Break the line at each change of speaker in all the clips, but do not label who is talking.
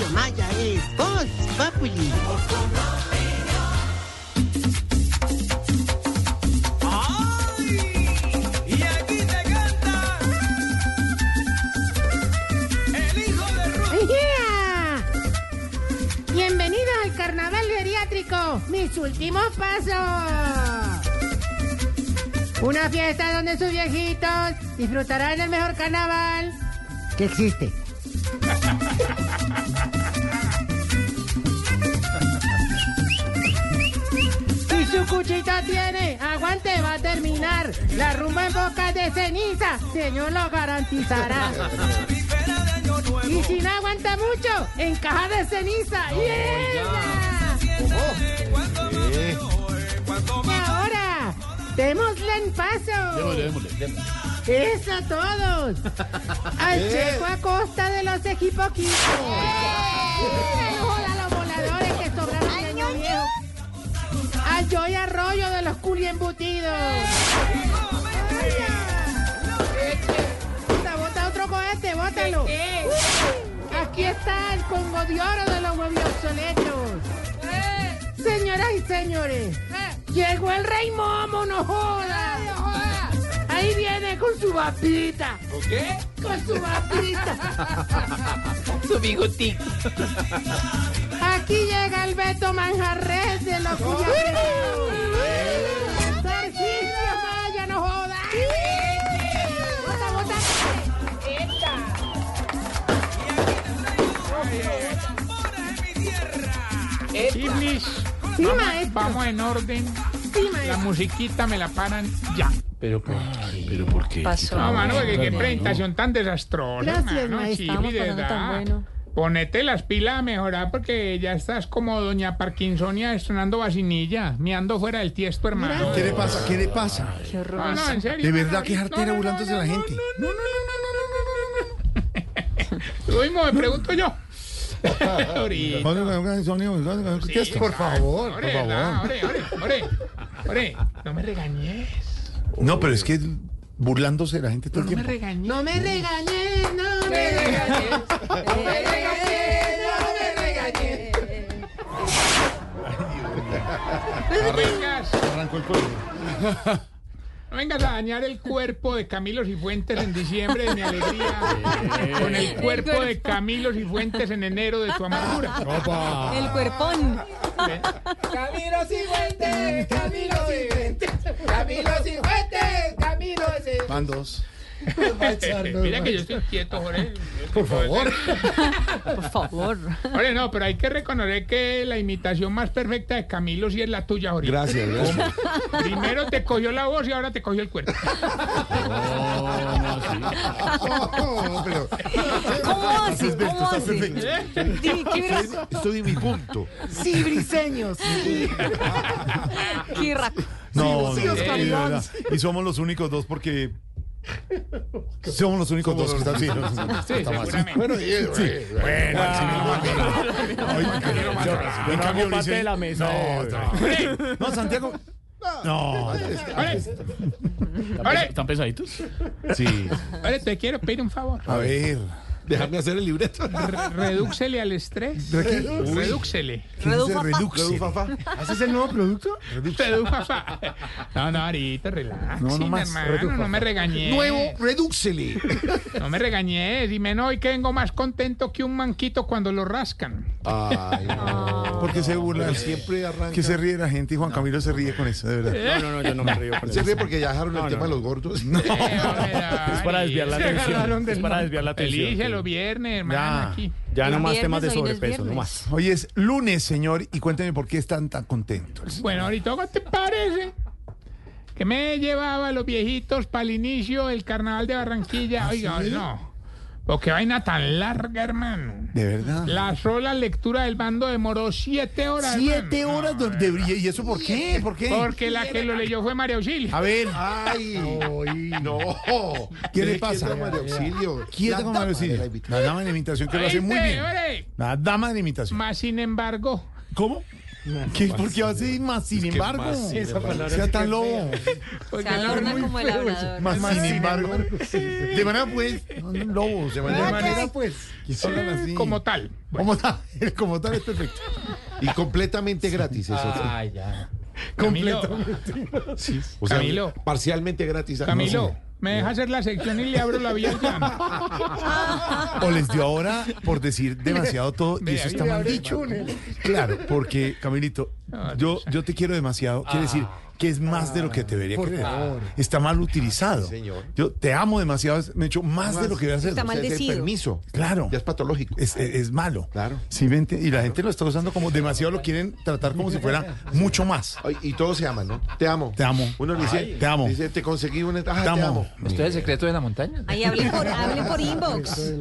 Radio Maya es Voz Populi.
Y aquí te canta el hijo de Ruth.
¡Yeah! Bienvenidos al carnaval geriátrico, mis últimos pasos. Una fiesta donde sus viejitos disfrutarán del mejor carnaval que existe. Tiene, aguante, va a terminar. La rumba en boca de ceniza, señor lo garantizará. Y si no aguanta mucho, en caja de ceniza.
Eh, cuando
Y ahora, démosle en paso. Eso a todos. Al Checo a costa de los equipoquitos. Al Joy Arroyo de los culi embutidos. Bota, bota otro cohete, bótalo. Aquí está el Congo de Oro de los huevos obsoletos. Señoras y señores, llegó el rey Momo, no joda. Ahí viene con su vapita.
¿Qué?
Con su vapita.
Su bigotico.
Aquí llega el Beto Manjarres de los. Tarcisio Maya, no. Bota, bota.
Sí.
Sí,
vamos,
maestro.
vamos en orden.
Sí,
La musiquita me la paran ya.
Pero por qué. ¿Pero por qué?
Pasó.
No, mano, porque qué presentación tan desastrosa,
Gracias,
mano.
maestro.
Chibi,
Estamos
de
pasando tan
verdad.
bueno.
Ponete las pilas a mejorar porque ya estás como doña Parkinsonia estrenando vacinilla, miando fuera del tiesto, hermano.
¿Qué le pasa? ¿Qué le pasa?
Qué horror.
No, no, en serio.
De verdad
no,
que
no, no,
burlándose de la
no,
gente.
No, no, no, no, no, no, no, no. Lo mismo me pregunto yo. Ahorita.
¿Qué es? Por favor, por favor.
Ore, ore, no me regañes.
No, pero es que burlándose de la gente todo el tiempo.
No me regañes, no me regañes. No me regañes, no me regañes.
No vengas,
Arrancó el cuello.
no vengas a dañar el cuerpo de Camilo Cifuentes en diciembre de mi alegría con el cuerpo de Camilo Cifuentes en enero de tu amargura.
El cuerpón.
Camilo Cifuentes, Camilo Cifuentes, Camilo Cifuentes, Camilo Cifuentes.
Van dos.
Mira que yo estoy quieto, Jorge.
Por favor.
Por favor.
Jorge, no, pero hay que reconocer que la imitación más perfecta de Camilo sí es la tuya, Jorge.
Gracias, gracias.
Primero te cogió la voz y ahora te cogió el cuerpo.
No, pero
¿Cómo así?
Estás
¿Cómo ¿Qué verás?
Estoy en mi punto.
Sí, briseños.
Qué raco.
No,
Sí,
no,
Iván.
verdad. Y somos los únicos dos porque. Somos los únicos dos que están así.
Sí.
Bueno, sí, bueno, En cambio, dice-
la mesa.
No, no. No, Santiago. No.
¿Están pesaditos?
Sí.
Te quiero pedir un favor.
A ver.
Déjame hacer el libreto.
Re- redúxele al estrés. Redúxele.
Redufa.
Reduxe.
¿Haces el nuevo producto?
Redufa. No, no, ahorita, relax.
No, no más.
hermano, no me regañes.
Nuevo, redúxele.
No me regañes. Dime, no, hoy que vengo más contento que un manquito cuando lo rascan.
Ay, no.
Porque se burla.
Pero siempre arranca.
Que se ríe la gente y Juan Camilo se ríe con eso, de verdad.
No, no, no, yo no me río. con
Se ríe porque ya dejaron el
No,
tema
no,
de
no.
los gordos.
Es para desviar la atención. Es para desviar la atención.
Los viernes, hermano,
Ya.
aquí.
Ya no más temas de sobrepeso, no más.
Hoy es lunes, señor, y cuénteme por qué están tan contentos.
Bueno, ahorita, ¿cómo te parece? Que me llevaba a los viejitos para el inicio del carnaval de Barranquilla. Oiga, no. Porque vaina tan larga, hermano.
De verdad.
La sola lectura del bando demoró siete horas.
Siete
hermano.
horas de, de brilla. ¿Y eso por qué? ¿Por qué?
Porque la que lo leyó fue María Auxilio.
A ver,
Ay, no.
¿Qué le pasa?
quieta a María Auxilio.
quieta con
dama
Mario
de la
dama de la imitación que lo hace muy
¿Oíste,
bien. La dama de la imitación.
Más sin embargo,
¿Cómo? ¿Qué, ¿Por qué hace más sin embargo? sea tan lobo.
Se adorna como el hablador.
Más, sin embargo. De manera pues. No, no, lobos. De manera,
manera, pues.
que hablan así.
Como tal.
Como tal. Como tal es perfecto.
Y completamente gratis eso.
Camilo,
O sea,
Camilo.
parcialmente gratis.
Camilo, ¿me deja hacer la sección y le abro la vía al?
O les dio ahora por decir demasiado todo y eso está mal dicho. Claro, porque Camilito, yo, yo te quiero demasiado. Quiere decir que es más de lo que te debería querer. Está mal utilizado.
señor.
Yo te amo demasiado, me he hecho más, de lo que voy a hacer.
Está maldecido.
permiso.
Claro.
Ya es patológico.
Es, es- es malo.
Claro.
Sí, vente, y la gente lo está usando como demasiado, lo quieren tratar como si fuera mucho más.
Ay, Y todos se aman, ¿no? Te amo.
Te amo.
Uno le dice,
Te amo.
Dice, te conseguí una. Ah,
Te
te
amo.
amo.
¿Esto es el secreto de la montaña?
Ahí hablen por, hablen por inbox.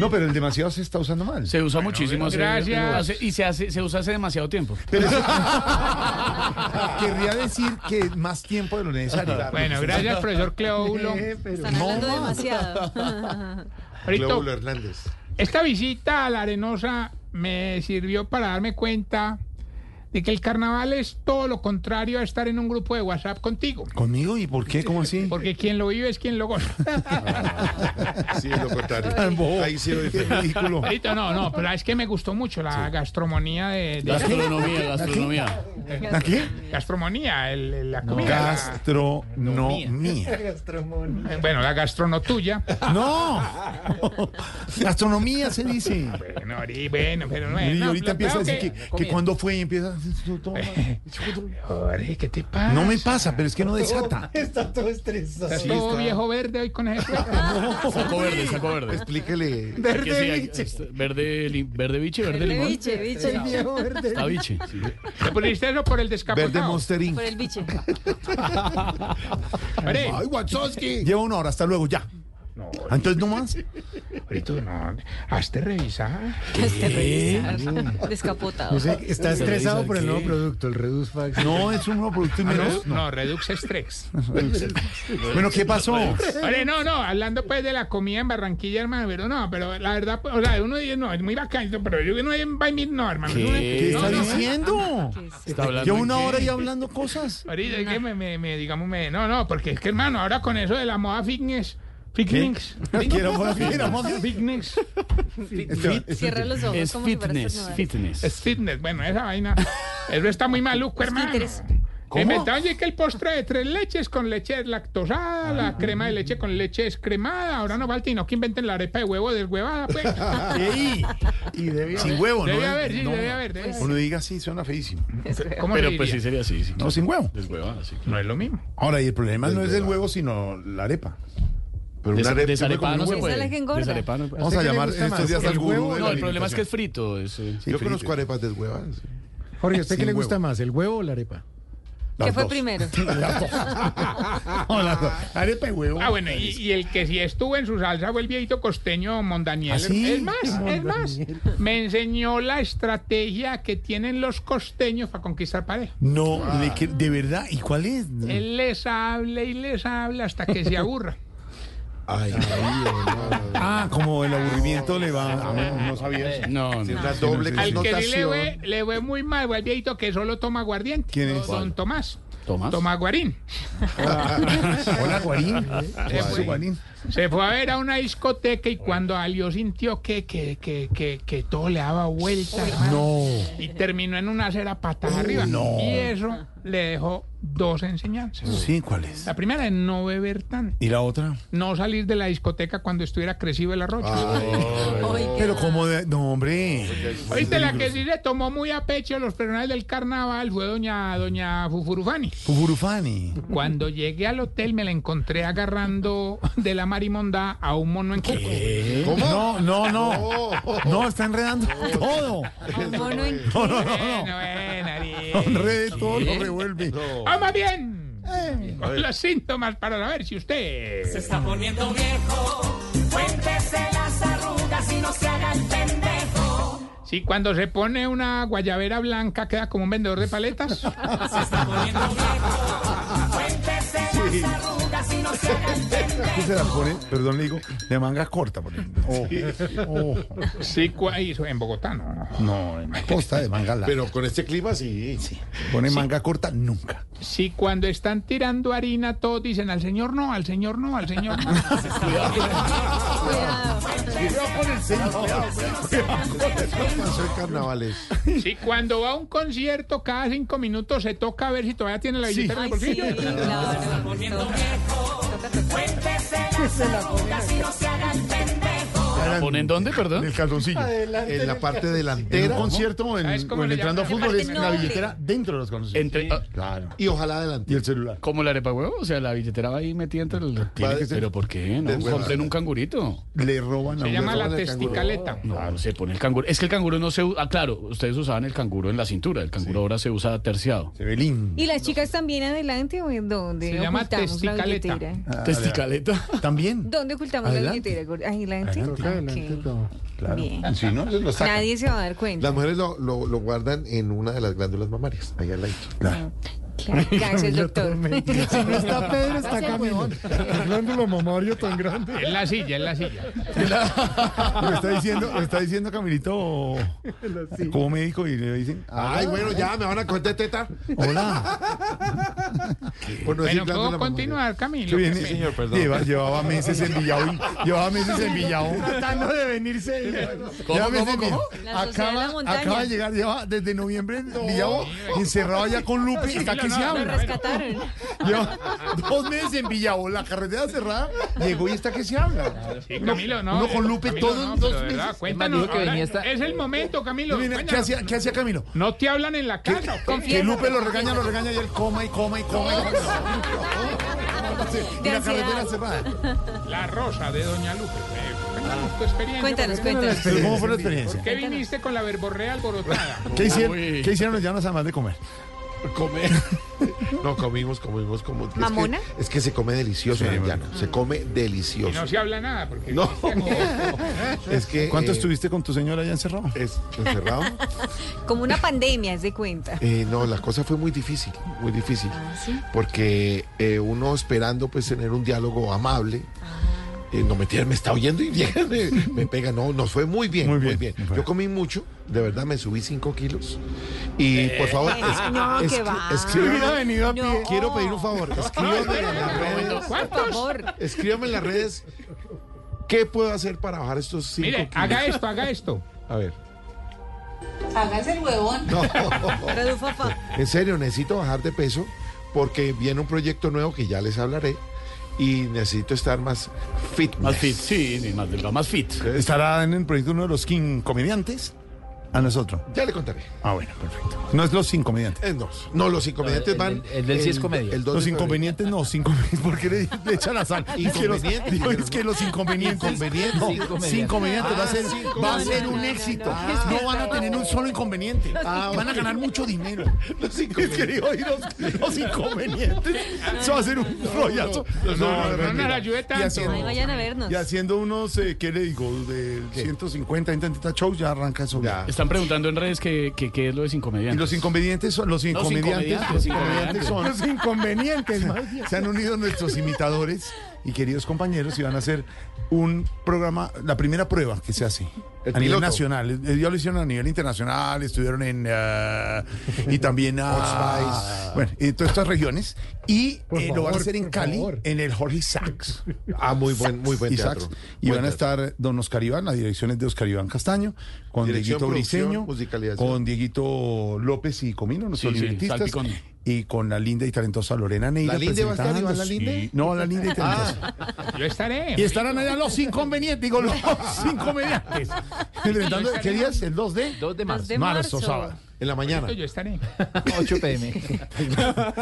No, pero el demasiado se está usando mal.
Se usa muchísimo.
gracias.
y se, hace, se usa hace demasiado tiempo.
Pero querría decir que más tiempo de lo necesario.
Bueno, gracias, profesor Cleóbulo.
Están hablando demasiado.
Ahorita,
Cleóbulo Hernández.
esta visita a la Arenosa me sirvió para darme cuenta de que el carnaval es todo lo contrario a estar en un grupo de WhatsApp contigo.
¿Conmigo? ¿Y por qué? ¿Cómo así?
Porque quien lo vive es quien lo goza.
Sí, es lo contrario.
Bobo.
Ahí sí lo
Qué
dice.
ridículo.
No, no, pero es que me gustó mucho la gastronomía de, de-
Gastronomía, gastronomía.
¿Aquí?
gastronomía, el- el- la comida.
Gastronomía.
la- bueno, la gastronotuya.
No. Gastronomía se dice.
Bueno, bueno, pero no,
Y
no,
ahorita empieza a decir que, que cuando fue y empieza.
Jorge, ¿qué te pasa?
No me pasa, pero es que no desata.
Está todo estresado.
Estás todo viejo verde hoy con ese.
Saco verde, saco verde.
Explíquele.
Que sí, hay- este, verde, li- verde biche, verde limón.
Biche, biche.
Está biche. sí.
¿Te pusiste eso por el
Verde
descapotado?
Monster Inc.
Por el biche.
Ay, Wachowski.
Lleva una hora, hasta luego, ya.
No,
Entonces no más.
ahorita no. Hazte revisar.
Este revisar. Descapotado.
Está
estresado por el nuevo
producto, el Reduz Fax.
No, es un nuevo producto y
Ah,
menos.
no, no, Redux Strix.
Bueno, ¿qué pasó?
Oye, no, no, hablando pues de la comida en Barranquilla, hermano, pero no, pero la verdad, o sea, uno dice, no, es muy bacán, pero yo no a ir, no, hermano.
¿Qué?
uno-
¿Qué
no,
está
no,
diciendo?
Está hablando
Lleva
en
una hora y hablando cosas.
Ahorita es que me, me, me, digamos, me, no, no, porque es que, hermano, ahora con eso de la moda fitness, fitness,
Quiero
fitness,
Cierra los ojos
Es
como
fitness, fitness.
es fitness, bueno, esa vaina, eso está muy maluco, hermano.
¿Cómo?
Inventaron que el postre de tres leches con leche lactosada, la crema de leche con leche descremada, ahora no falta y no que inventen la arepa de huevo deshuevada, pues.
Y debe
sin huevo, ¿no?
Debe haber, sí,
No.
debe haber, debe haber.
Uno diga así, suena feísimo.
¿Cómo
Pero pues sí sería así. sí.
No, sin huevo.
Deshuevada, sí.
No es lo mismo.
Ahora, y el problema no es el huevo, sino la arepa.
Pero una arepa-
Desarepada no se puede. Desarepada no puede.
Vamos a llamar estos días
el
al
huevo?
No, el problema es que es frito. es, eh,
Yo conozco arepas deshuevadas.
Jorge, ¿a usted qué le gusta más, el huevo o la arepa?
Las
¿Qué fue
dos.
primero?
No, las dos. Arepa y huevo.
Ah, bueno, y, y el que sí estuvo en su salsa fue el viejito costeño Mondaniel.
¿Ah, sí?
Es más, es más. Me enseñó la estrategia que tienen los costeños para conquistar pareja.
No, de, que- de verdad. ¿Y cuál es?
Él les habla y les habla hasta que se aburra.
Ay,
Ah, como el aburrimiento le va. Ah, no, no sabía eso.
No, no.
una doble
Al que sí le fue, le fue muy mal el viejito que solo toma aguardiente.
¿Quién es?
Don Tomás.
¿Tomás?
Toma guarín.
Hola, Guarín.
Fue,
Guarín.
Se fue a ver a una discoteca y cuando salió sintió que, que, que, que, que todo le daba vuelta. hermano.
No.
Y terminó en una acera patas arriba.
no.
Y eso le dejó dos enseñanzas.
Sí, ¿cuál es?
La primera es no beber tanto.
¿Y la otra?
No salir de la discoteca cuando estuviera crecido el.
Ay, qué
Pero como de... No, hombre.
Oíste, la que sí se tomó muy a pecho los personajes del carnaval fue doña, doña Fufurufani.
Fufurufani.
Cuando llegué al hotel me la encontré agarrando de la marimonda a un mono en coco.
No, no, no. No, está enredando todo.
Un mono en
No, no, no,
Bueno,
no.
Ariel.
Enrede todo, lo revuelve.
Vamos bien. Con los síntomas para saber si usted...
Se está poniendo viejo. Cuéntese las arrugas y no se haga el pendejo.
Si cuando se pone una guayabera blanca queda como un vendedor de paletas.
Se está poniendo viejo. Pendejo.
¿Qué se la pone? Perdón, le digo, de manga corta. por ejemplo. Oh,
Sí, ahí, en Bogotá, no. no.
En la costa de manga larga.
Pero con este clima sí.
Pone manga corta nunca.
Si cuando están tirando harina todos dicen al señor no, al señor no, al señor no.
Cuidado.
Carnavales.
Si cuando va a un concierto cada cinco minutos se toca a ver si todavía tiene la billetera en el
sí, claro.
Cuéntese las arrugas y no se haga el pendejo.
¿La ponen dónde,
En
perdón?
el calzoncillo.
En la parte
En un
delantera.
concierto o en,
¿Sabes cómo
o en entrando a fútbol es la billetera dentro de los calzoncillos.
Entre, ah,
Claro.
Y ojalá adelante.
Y el celular.
como la arepa huevo, o sea, la billetera va ahí metida entre el...
Tiene que ser-
Pero ¿por qué? No, compren un cangurito.
Le roban a
Se llama la testicaleta.
No, se pone el canguro. Es que el canguro no se usa... Ah, claro, ustedes usaban el canguro en la cintura. El canguro ahora se usa terciado.
Se ve lindo.
¿Y las chicas también adelante o en dónde
Se llama testicaleta.
billetera?
Testicaleta.
También.
¿Dónde ocultamos la billetera? Adelante.
Adelante todo.
Claro.
Bien.
Si no, se lo sacan.
Nadie se va a dar cuenta.
Las mujeres lo, lo, lo guardan en una de las glándulas mamarias, ahí al lado.
Claro.
Claro, Gracias, doctor.
Si no está Pedro, está Camilo. El glándulo mamario tan grande.
En la silla, en la silla.
Lo está diciendo, está diciendo Camilito como médico y le dicen,
Ay, bueno, ya me van a coger de teta.
hola.
Bueno,
glándula
¿puedo
mamaria.
continuar, Camilo?
Qué
pena.
Lleva- llevaba meses en Villao. Llevaba meses en Villao. Tratando de venirse.
¿Cómo, cómo, cómo?
Acaba, de llegar, lleva desde noviembre en Villao, encerrado allá con Lupe. Está
no,
se
no,
Lo
habla.
rescataron.
Lleva dos meses en Villao, la carretera cerrada. Llegó y está que se habla.
Sí, Camilo, no.
uno con Lupe
Camilo,
todos
no,
dos
de verdad,
meses.
Cuéntanos.
que venía
ahora
esta-
Es el momento, Camilo.
Mira, ¿Qué hacía, ¿Qué hacía Camilo?
No te hablan en la casa.
Que Lupe lo regaña, lo regaña y él coma y coma y coma. y la carretera cerrada.
La rosa de Doña Lupe. Eh, cuéntanos tu experiencia.
Cuéntanos,
¿por
cuéntanos.
¿Cómo fue la experiencia?
¿Qué viniste con la verborrea alborotada?
¿Qué hicieron. ¿qué hicieron los llanos además de comer?
Comer. No, comimos, comimos, como. es que-
¿Mamona?
Es que, se come delicioso llano. Se come
Y
delicioso.
no se habla nada. Porque
No. Es que.
¿Cuánto
eh,
estuviste con tu señora allá encerrado?
Es encerrado.
Como una pandemia, es de cuenta.
Eh, no, la cosa fue muy difícil, muy difícil.
Ah, ¿sí?
Porque eh, uno esperando pues tener un diálogo amable. Eh, no me tiene- me está oyendo y llega, me, me pega. No, nos fue muy bien,
Muy bien,
bien.
muy bien.
Yo comí mucho, de verdad me subí 5 kilos. Y por favor,
Eh, no,
es-
que va.
escríbame-
venido a
No.
quiero pedir un favor. Escríbame en las redes.
Por favor.
Escríbame en las redes. ¿Qué puedo hacer para bajar estos 5
Mire,
kilos?
haga esto, haga esto.
A ver.
Hágase el huevón.
No, en serio, necesito bajar de peso porque viene un proyecto nuevo que ya les hablaré y necesito estar más fit.
Más fit, sí, más delgado, más fit.
¿Estará en el proyecto uno de los King comediantes? A nosotros.
Ya le contaré.
Ah, bueno, perfecto. No es los King comediantes.
Eh, no, no, los inconvenientes van.
el del sí es comedia.
El 2
Los inconvenientes no, cinco ¿por qué le, le echan la sal? Es que los,
Inconvenientes,
es que los inconvenientes.
Inconvenientes.
No,
cinco comediantes
va a ser, va a ser
no,
un
no,
éxito.
no,
No, van a tener un solo inconveniente. Van a ganar mucho dinero.
Los
Es y los, los inconvenientes. Eso va a ser un rollazo.
no, no,
No, no,
Ay, vayan a vernos.
Y haciendo unos, eh, ¿qué le digo? De 150, 130 shows, ya arranca eso.
Ya.
Están preguntando en redes que, que, qué es lo de comediantes.
los inconvenientes son los incomediantes.
incomediantes,
Los incomediantes son
Los inconvenientes, más bien.
se han unido nuestros imitadores y queridos compañeros y van a hacer un programa, la primera prueba que se hace
El
a nivel nacional. Eh, Ya lo hicieron a nivel internacional, estuvieron en eh, y también a
Oxbice.
bueno, en todas estas regiones y eh, lo van a hacer en Cali
favor.
en el Jorge Sachs.
Ah, muy buen, muy buen teatro.
Y
Buen
van a estar don Oscar Iván, la dirección es de Oscar Iván Castaño, con
Dirección,
Dieguito Briseño, con Dieguito López y Comino, nuestros
Sí, sí,
libretistas,
salpicón.
Y con la linda y talentosa Lorena Neira.
¿La Linde va a estar, Iván, la
presentando.
Linde?
Sí. No, la linda y talentosa.
Yo estaré.
Y estarán allá los inconvenientes, digo, los inconvenientes. ¿Qué día es? ¿El 2 de?
2 de
Dos de
marzo,
marzo.
sábado.
En la mañana.
Yo estaré.
8 pm.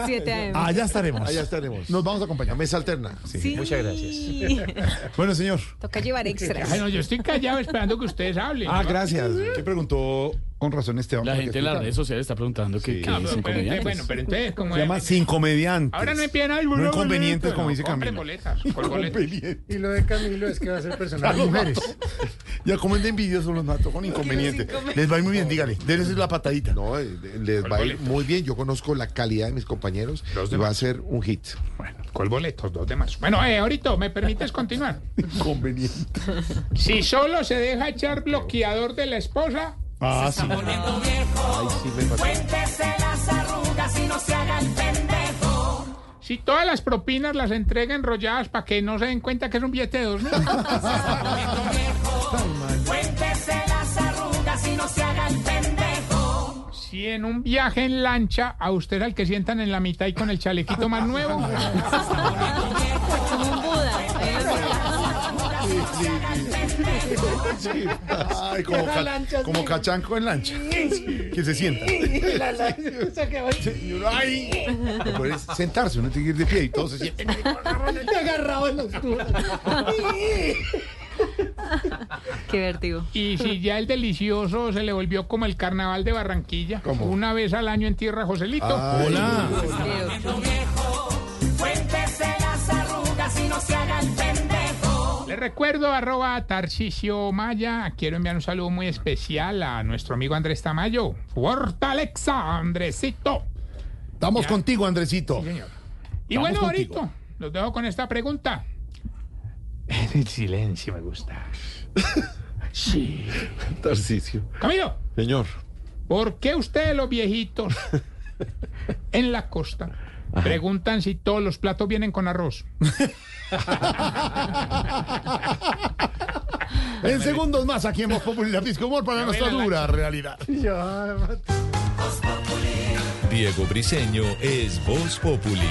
7 AM.
Allá estaremos.
Allá estaremos.
Nos vamos a acompañar.
mesa alterna.
Sí.
Muchas gracias.
Bueno, señor.
Toca llevar extra.
Ay, no, yo estoy callado esperando que ustedes hablen.
Ah, gracias. ¿Qué preguntó con razón Esteban?
La gente en las redes sociales está preguntando que, que
No,
es
pero,
sin
pero entonces,
comediantes.
bueno, pero entonces, como
Se llama sin comediantes.
Ahora no empiezan algo.
No inconvenientes, como dice Camilo.
boletas.
Y lo de Camilo es que va a ser personal de mujeres.
Ya como es de envidiosos los mato con inconvenientes. Les va a ir muy bien, dígale. Denles la patadita.
No, eh, les va a ir muy bien. Yo conozco la calidad de mis compañeros y va a ser un hit.
Bueno,
Con boletos, 2 de marzo. Bueno, eh, ahorita, ¿me permites continuar?
Conveniente.
Si solo se deja echar bloqueador de la esposa,
Ah, sí.
Cuéntese las arrugas y no se haga el pendejo.
si todas las propinas las entrega enrolladas para que no se den cuenta que es un billete de dos mil.
Cuéntese las arrugas y no se haga el pendejo.
Si en un viaje en lancha a usted es al que sientan en la mitad y con el chalequito más nuevo,
Ay, como, ca- como cachanco en lancha. Que se sienta. Ay. Sentarse, uno tiene que ir de pie y todos se sienten.
Qué vértigo.
y si ya el delicioso se le volvió como el carnaval de Barranquilla,
¿Cómo?
una vez al año en tierra Joselito.
Hola.
Recuerdo arroba Tarcisio Maya. Quiero enviar un saludo muy especial a nuestro amigo Andrés Tamayo. Fortaleza, Andresito.
Estamos contigo, Andresito.
Señor. Y bueno,
contigo.
ahorita los dejo con esta pregunta. El silencio me gusta. Sí.
Tarcicio.
Camilo,
Señor.
¿por qué ustedes los viejitos en la costa preguntan si todos los platos vienen con arroz?
En segundos más aquí en Voz Populi, la Pisco Humor para nuestra dura realidad.
Diego Briseño es Voz Populi.